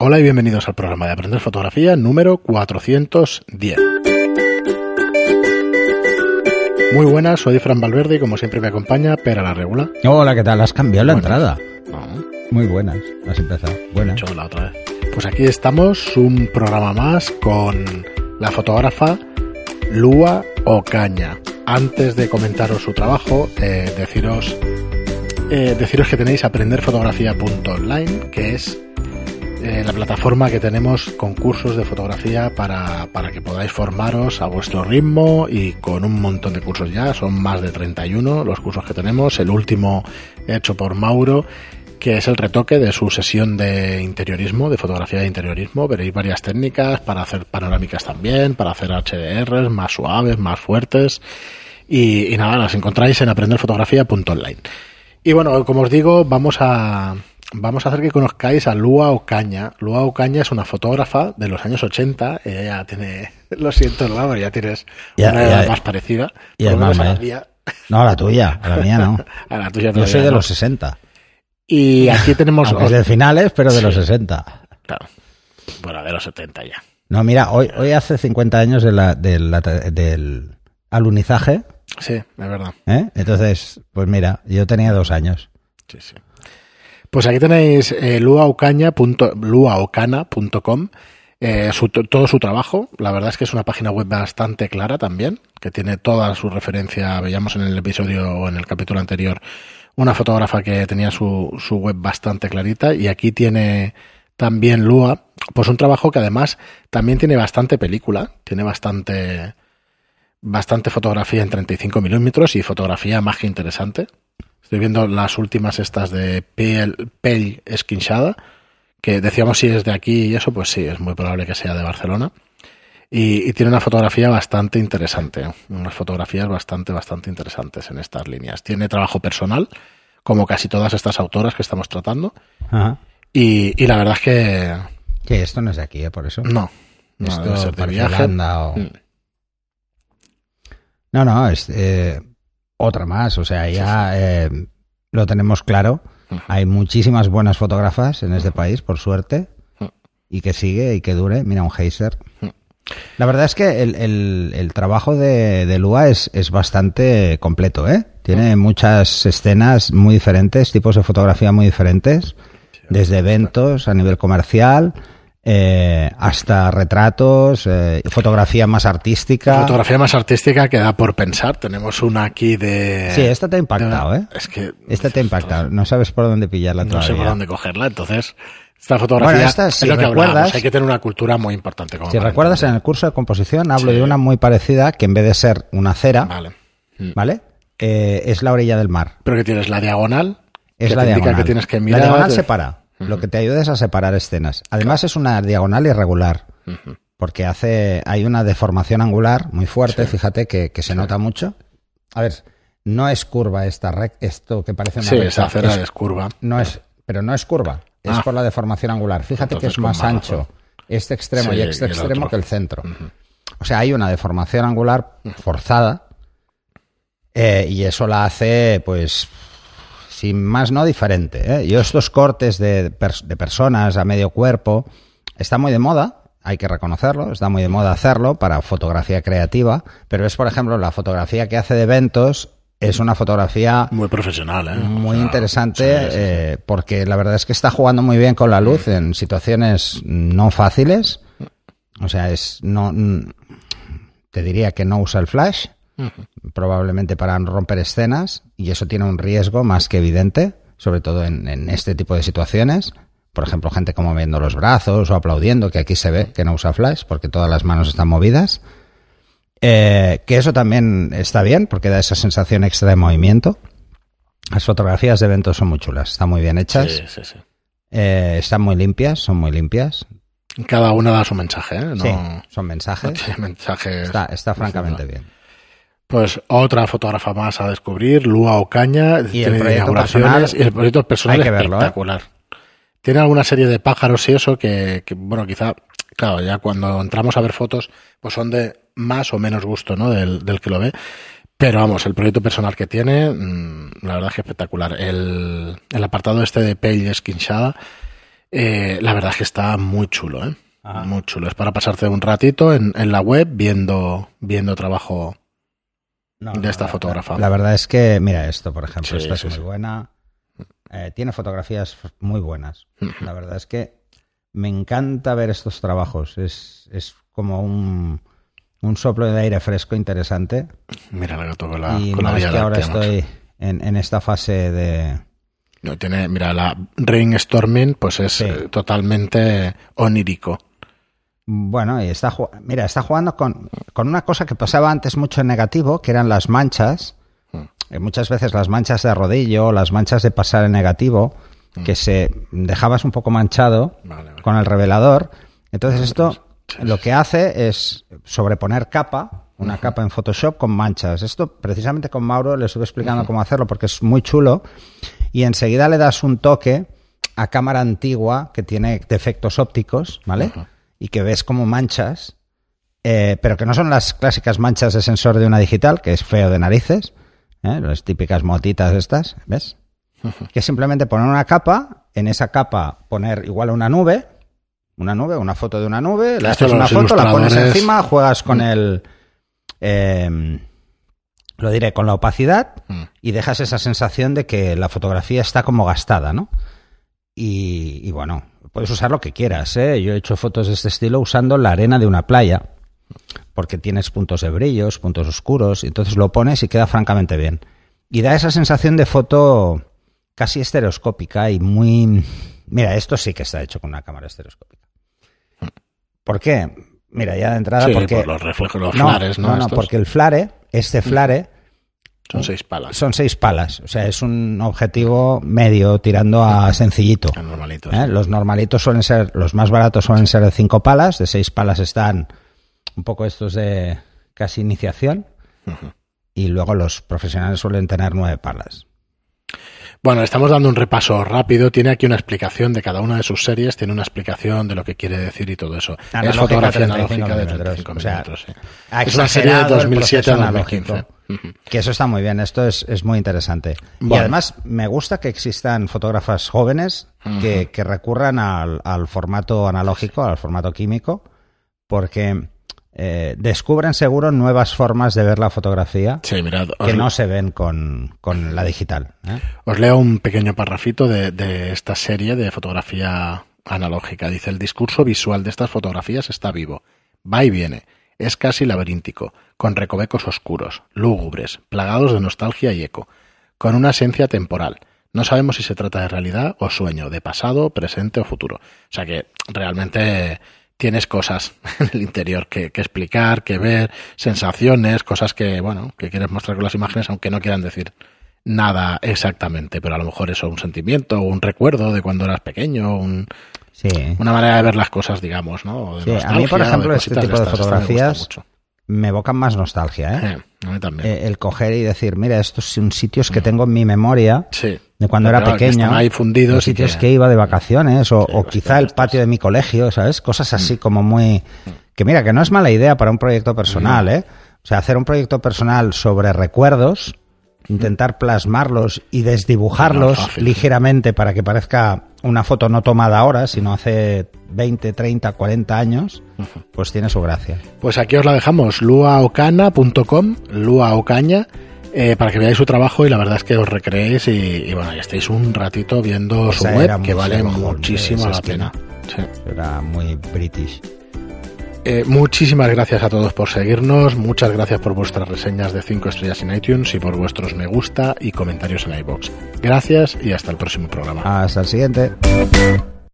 Hola y bienvenidos al programa de Aprender Fotografía número 410. Muy buenas, soy Fran Valverde y como siempre me acompaña Pera la Regula. Hola, ¿qué tal? ¿Has cambiado la Buenas. entrada? No, Muy buenas, has empezado. Buenas. la otra vez. Pues aquí estamos, un programa más con la fotógrafa Lua Ocaña. Antes de comentaros su trabajo, eh, deciros, eh, deciros que tenéis aprenderfotografía.online, que es la plataforma que tenemos con cursos de fotografía para, para que podáis formaros a vuestro ritmo y con un montón de cursos ya, son más de 31 los cursos que tenemos, el último hecho por Mauro, que es el retoque de su sesión de interiorismo, de fotografía de interiorismo, veréis varias técnicas para hacer panorámicas también, para hacer HDRs más suaves, más fuertes, y, y nada, las encontráis en aprenderfotografía.online. Y bueno, como os digo, vamos a, vamos a hacer que conozcáis a Lua Ocaña. Lua Ocaña es una fotógrafa de los años 80. Ella ya tiene, lo siento, Lua, pero ya tienes Ya, una edad más parecida. Y a la ¿eh? No, a la tuya, a la mía no. A la tuya Yo soy de no. los 60. Y aquí tenemos... Es de finales, pero de los Sí. 60. Claro. Bueno, de los 70 ya. No, mira, hoy, hoy hace 50 años de la- de la- del alunizaje, Sí, es verdad. ¿eh? Entonces, pues mira, yo tenía dos años. Sí, sí. Pues aquí tenéis eh, luaocana.com, eh, todo su trabajo. La verdad es que es una página web bastante clara también, que tiene toda su referencia. Veíamos en el episodio o en el capítulo anterior una fotógrafa que tenía su, su web bastante clarita y aquí tiene también Lua, pues un trabajo que además también tiene bastante película, tiene bastante bastante fotografía en 35 milímetros y fotografía más que interesante. Estoy viendo las últimas estas de Pell, Pell Esquinchada, que decíamos si es de aquí y eso, pues sí, es muy probable que sea de Barcelona. Y, y tiene una fotografía bastante interesante, unas fotografías bastante, bastante interesantes en estas líneas. Tiene trabajo personal, como casi todas estas autoras que estamos tratando. Ajá. Y, y la verdad es que Que esto no es de aquí, ¿eh? Por eso. no. no esto debe ser de viaje. O- Mm. No, no, es eh, otra más. O sea, ya eh, lo tenemos claro. Hay muchísimas buenas fotógrafas en este país, por suerte, y que sigue y que dure. Mira, un. Ujú. La verdad es que el, el- el trabajo de, de Lua es, es bastante completo, ¿eh? Tiene muchas escenas muy diferentes, tipos de fotografía muy diferentes, desde eventos a nivel comercial eh, hasta retratos, eh, fotografía más artística. Fotografía más artística que da por pensar. Tenemos una aquí de. Sí, esta te ha impactado, de- ¿eh? Es que. Esta te ha impactado. No sabes por dónde pillarla No sé todavía. por dónde cogerla. Entonces, esta fotografía. Bueno, esta, si es lo que recuerdas- Hay que tener una cultura muy importante. Como Si para recuerdas, en el curso de composición hablo Sí. de una muy parecida que en vez de ser una cera, Vale. Mm. ¿vale? Eh, es la orilla del mar. Pero que tienes la diagonal. Es que la te indica diagonal. que tienes que mirar. La diagonal Lo que te ayuda es a separar escenas. Además es una diagonal irregular. Porque hace, hay una deformación angular muy fuerte, fíjate, que, que se nota mucho. A ver, no es curva esta rec, esto que parece una Sí, recta, esa acera es- es curva. no es, pero no es curva, es Ah. por la deformación angular. Fíjate Entonces, que es más ancho este extremo Sí, y este y extremo otro. que el centro. O sea, hay una deformación angular forzada eh, y eso la hace, pues, sin más no diferente. ¿eh? Yo estos cortes de, de personas a medio cuerpo está muy de moda, hay que reconocerlo, está muy de moda hacerlo para fotografía creativa, pero es, por ejemplo, la fotografía que hace de eventos es una fotografía Muy profesional, ¿eh? muy O sea, interesante sí, sí, sí. eh, porque la verdad es que está jugando muy bien con la luz en situaciones no fáciles. O sea, es no te diría que no usa el flash, probablemente para romper escenas y eso tiene un riesgo más que evidente, sobre todo en, en este tipo de situaciones. Por ejemplo, gente como moviendo los brazos o aplaudiendo, que aquí se ve que no usa flash porque todas las manos están movidas. Eh, que eso también está bien porque da esa sensación extra de movimiento. Las fotografías de eventos son muy chulas, están muy bien hechas, Sí, sí, sí. eh, están muy limpias, son muy limpias. Cada una da su mensaje, ¿eh? No, Sí, son mensajes. no mensajes. Está, está francamente bien. Pues otra fotógrafa más a descubrir, Lua Ocaña, Y tiene el inauguraciones personal, y el proyecto personal que verlo, ¿eh? espectacular. Tiene alguna serie de pájaros y eso que, que, bueno, quizá, claro, ya cuando entramos a ver fotos, pues son de más o menos gusto, ¿no? Del, del que lo ve. Pero vamos, el proyecto personal que tiene, mm, la verdad es que espectacular. El, el apartado este de Pale Esquinchada Eh, la verdad es que está muy chulo, ¿eh? Muy chulo. Es para pasarte un ratito en, en la web viendo, viendo trabajo de esta fotógrafa. La, verdad es que, mira esto, por ejemplo, esta es muy buena. Eh, tiene fotografías muy buenas. La verdad es que me encanta ver estos trabajos. Es, es como un, un soplo de aire fresco interesante. Mira la que con la, y con la más que ahora estoy en, en, esta fase de... No, tiene, mira, la Storming pues es eh, totalmente onírico. Bueno, y está, mira, está jugando con, con, una cosa que pasaba antes mucho en negativo, que eran las manchas. Hmm. Eh, muchas veces las manchas de rodillo, las manchas de pasar en negativo, hmm. que se dejabas un poco manchado con el revelador. Entonces esto lo que hace es sobreponer capa, una capa en Photoshop con manchas. Esto precisamente con Mauro le estuve explicando cómo hacerlo porque es muy chulo y enseguida le das un toque a cámara antigua que tiene defectos ópticos, ¿vale? Y que ves como manchas, eh, pero que no son las clásicas manchas de sensor de una digital, que es feo de narices, ¿eh? las típicas motitas estas, ¿ves? Que simplemente poner una capa, en esa capa poner igual una nube, una nube, una foto de una nube, le haces una foto, la pones encima, juegas con mm. el... Eh, lo diré, con la opacidad mm. y dejas esa sensación de que la fotografía está como gastada, ¿no? Y, bueno, puedes usar lo que quieras, ¿eh? Yo he hecho fotos de este estilo usando la arena de una playa, porque tienes puntos de brillos, puntos oscuros, y entonces lo pones y queda francamente bien. Y da esa sensación de foto casi estereoscópica y muy... Mira, esto sí que está hecho con una cámara estereoscópica. ¿Por qué? Mira, ya de entrada porque... por los reflejos, los flares, ¿no? No, no, porque el flare, este flare... Son seis palas. Son seis palas. O sea, es un objetivo medio tirando a sencillito. Normalitos. ¿Eh? Los normalitos suelen ser, los más baratos suelen ser de cinco palas. De seis palas están un poco estos de casi iniciación. Y luego los profesionales suelen tener nueve palas. Bueno, estamos dando un repaso rápido. Tiene aquí una explicación de cada una de sus series, tiene una explicación de lo que quiere decir y todo eso. es fotografía analógica de 35 minutos. Es una serie de 2007 a 2015. Que eso está muy bien, esto es, es muy interesante. Y además me gusta que existan fotógrafas jóvenes que, que recurran al, al formato analógico, al formato químico, porque eh, descubren seguro nuevas formas de ver la fotografía que no se ven con, la digital. ¿eh? Os leo un pequeño parrafito de, de esta serie de fotografía analógica. Dice, el discurso visual de estas fotografías está vivo, va y viene, es casi laberíntico, con recovecos oscuros, lúgubres, plagados de nostalgia y eco, con una esencia temporal. No sabemos si se trata de realidad o sueño, de pasado, presente o futuro. O sea que realmente tienes cosas en el interior que, explicar, que ver, sensaciones, cosas que, bueno, que quieres mostrar con las imágenes, aunque no quieran decir nada exactamente, pero a lo mejor eso, un sentimiento, un recuerdo de cuando eras pequeño, un, una manera de ver las cosas, digamos, ¿no? sí, a mí, por ejemplo, este tipo de, fotografías me evocan más nostalgia, ¿eh? a mí también. Eh, el coger y decir, mira, estos son sitios que tengo en mi memoria. Sí de cuando era pequeño, ahí fundidos los sitios que... iba de vacaciones o, quizá el patio de mi colegio, ¿sabes? Cosas así mm. como muy... Que mira, que no es mala idea para un proyecto personal, ¿eh? O sea, hacer un proyecto personal sobre recuerdos, intentar plasmarlos y desdibujarlos ligeramente para que parezca una foto no tomada ahora, sino hace 20, 30, 40 años, pues tiene su gracia. Pues aquí os la dejamos, luaocana.com, luaocaña eh, para que veáis su trabajo y la verdad es que os recreéis y, bueno, ya estéis un ratito viendo su web que vale muchísimo la pena. Era muy british. Eh, muchísimas gracias a todos por seguirnos, muchas gracias por vuestras reseñas de 5 estrellas en iTunes y por vuestros me gusta y comentarios en iBox. Gracias y hasta el próximo programa. Hasta el siguiente.